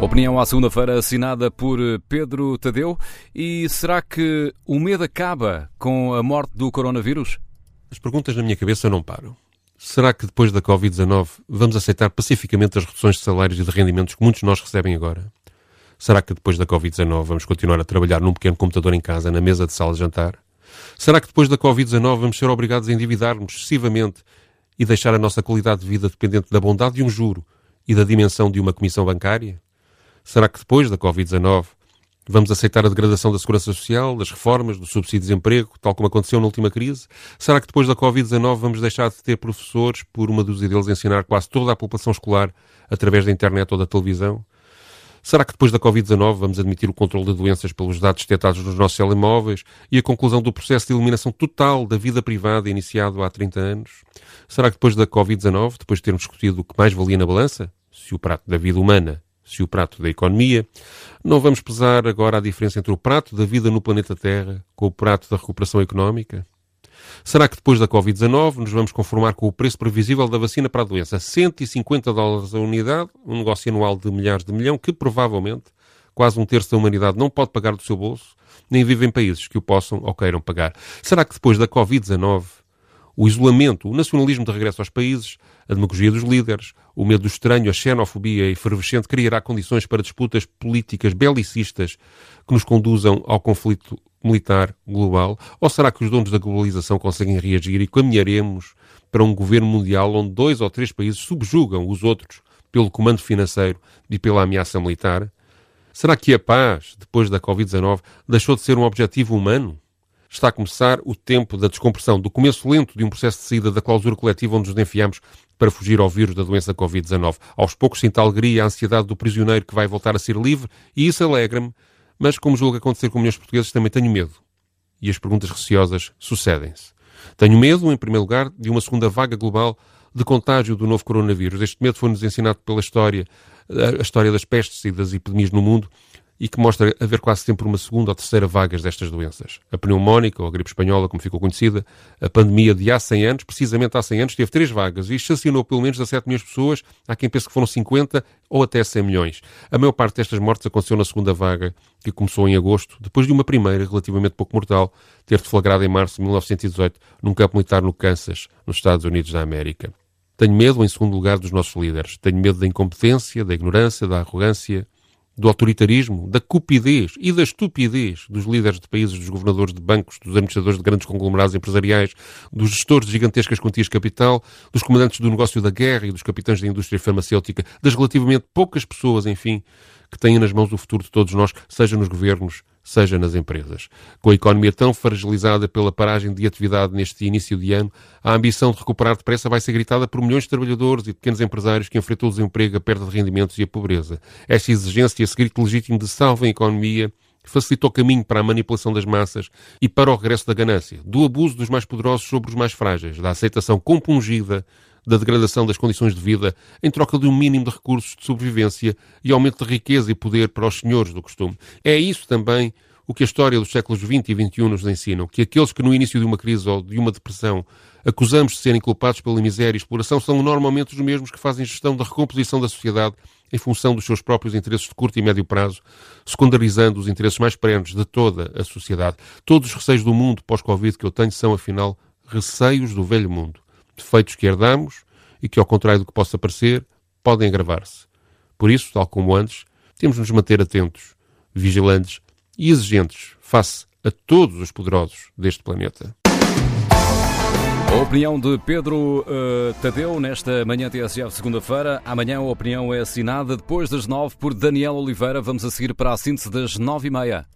Opinião à segunda-feira assinada por Pedro Tadeu. E será que o medo acaba com a morte do coronavírus? As perguntas na minha cabeça não param. Será que depois da Covid-19 vamos aceitar pacificamente as reduções de salários e de rendimentos que muitos de nós recebem agora? Será que depois da Covid-19 vamos continuar a trabalhar num pequeno computador em casa, na mesa de sala de jantar? Será que depois da Covid-19 vamos ser obrigados a endividar-nos excessivamente e deixar a nossa qualidade de vida dependente da bondade de um juro e da dimensão de uma comissão bancária? Será que depois da Covid-19 vamos aceitar a degradação da segurança social, das reformas, do subsídio de desemprego, tal como aconteceu na última crise? Será que depois da Covid-19 vamos deixar de ter professores por uma dúzia deles ensinar quase toda a população escolar através da internet ou da televisão? Será que depois da Covid-19 vamos admitir o controle de doenças pelos dados detectados nos nossos telemóveis e a conclusão do processo de eliminação total da vida privada iniciado há 30 anos? Será que depois da Covid-19, depois de termos discutido o que mais valia na balança, se o prato da vida humana se o prato da economia. Não vamos pesar agora a diferença entre o prato da vida no planeta Terra com o prato da recuperação económica? Será que depois da Covid-19 nos vamos conformar com o preço previsível da vacina para a doença? 150 dólares a unidade, um negócio anual de milhares de milhão que provavelmente quase um terço da humanidade não pode pagar do seu bolso, nem vive em países que o possam ou queiram pagar. Será que depois da Covid-19 o isolamento, o nacionalismo de regresso aos países, a demagogia dos líderes, o medo do estranho, a xenofobia efervescente criará condições para disputas políticas belicistas que nos conduzam ao conflito militar global? Ou será que os donos da globalização conseguem reagir e caminharemos para um governo mundial onde dois ou três países subjugam os outros pelo comando financeiro e pela ameaça militar? Será que a paz, depois da Covid-19, deixou de ser um objetivo humano? Está a começar o tempo da descompressão, do começo lento de um processo de saída da clausura coletiva onde nos enfiamos para fugir ao vírus da doença Covid-19. Aos poucos sinto a alegria e a ansiedade do prisioneiro que vai voltar a ser livre e isso alegra-me, mas como julgo acontecer com milhões de portugueses, também tenho medo. E as perguntas receosas sucedem-se. Tenho medo, em primeiro lugar, de uma segunda vaga global de contágio do novo coronavírus. Este medo foi-nos ensinado pela história, a história das pestes e das epidemias no mundo, e que mostra haver quase sempre uma segunda ou terceira vagas destas doenças. A pneumónica, ou a gripe espanhola, como ficou conhecida, a pandemia de há 100 anos, precisamente há 100 anos, teve três vagas e estacionou pelo menos 17 milhões de pessoas. Há quem pense que foram 50 ou até 100 milhões. A maior parte destas mortes aconteceu na segunda vaga, que começou em agosto, depois de uma primeira, relativamente pouco mortal, ter deflagrado em março de 1918 num campo militar no Kansas, nos Estados Unidos da América. Tenho medo, em segundo lugar, dos nossos líderes. Tenho medo da incompetência, da ignorância, da arrogância, do autoritarismo, da cupidez e da estupidez dos líderes de países, dos governadores de bancos, dos administradores de grandes conglomerados empresariais, dos gestores de gigantescas quantias de capital, dos comandantes do negócio da guerra e dos capitães da indústria farmacêutica, das relativamente poucas pessoas, enfim, que têm nas mãos o futuro de todos nós, seja nos governos, seja nas empresas. Com a economia tão fragilizada pela paragem de atividade neste início de ano, a ambição de recuperar depressa vai ser gritada por milhões de trabalhadores e pequenos empresários que enfrentam o desemprego, a perda de rendimentos e a pobreza. Esta exigência, esse grito legítimo de salva a economia, facilitou caminho para a manipulação das massas e para o regresso da ganância, do abuso dos mais poderosos sobre os mais frágeis, da aceitação compungida da degradação das condições de vida em troca de um mínimo de recursos de sobrevivência e aumento de riqueza e poder para os senhores do costume. É isso também o que a história dos séculos XX e XXI nos ensinam, que aqueles que no início de uma crise ou de uma depressão acusamos de serem culpados pela miséria e exploração são normalmente os mesmos que fazem gestão da recomposição da sociedade em função dos seus próprios interesses de curto e médio prazo, secundarizando os interesses mais perenes de toda a sociedade. Todos os receios do mundo pós-Covid que eu tenho são, afinal, receios do velho mundo defeitos que herdamos e que, ao contrário do que possa parecer, podem agravar-se. Por isso, tal como antes, temos de nos manter atentos, vigilantes e exigentes face a todos os poderosos deste planeta. A opinião de Pedro uh, Tadeu nesta manhã TSF segunda-feira. Amanhã a opinião é assinada depois das nove por Daniel Oliveira. Vamos a seguir para a síntese das nove e meia.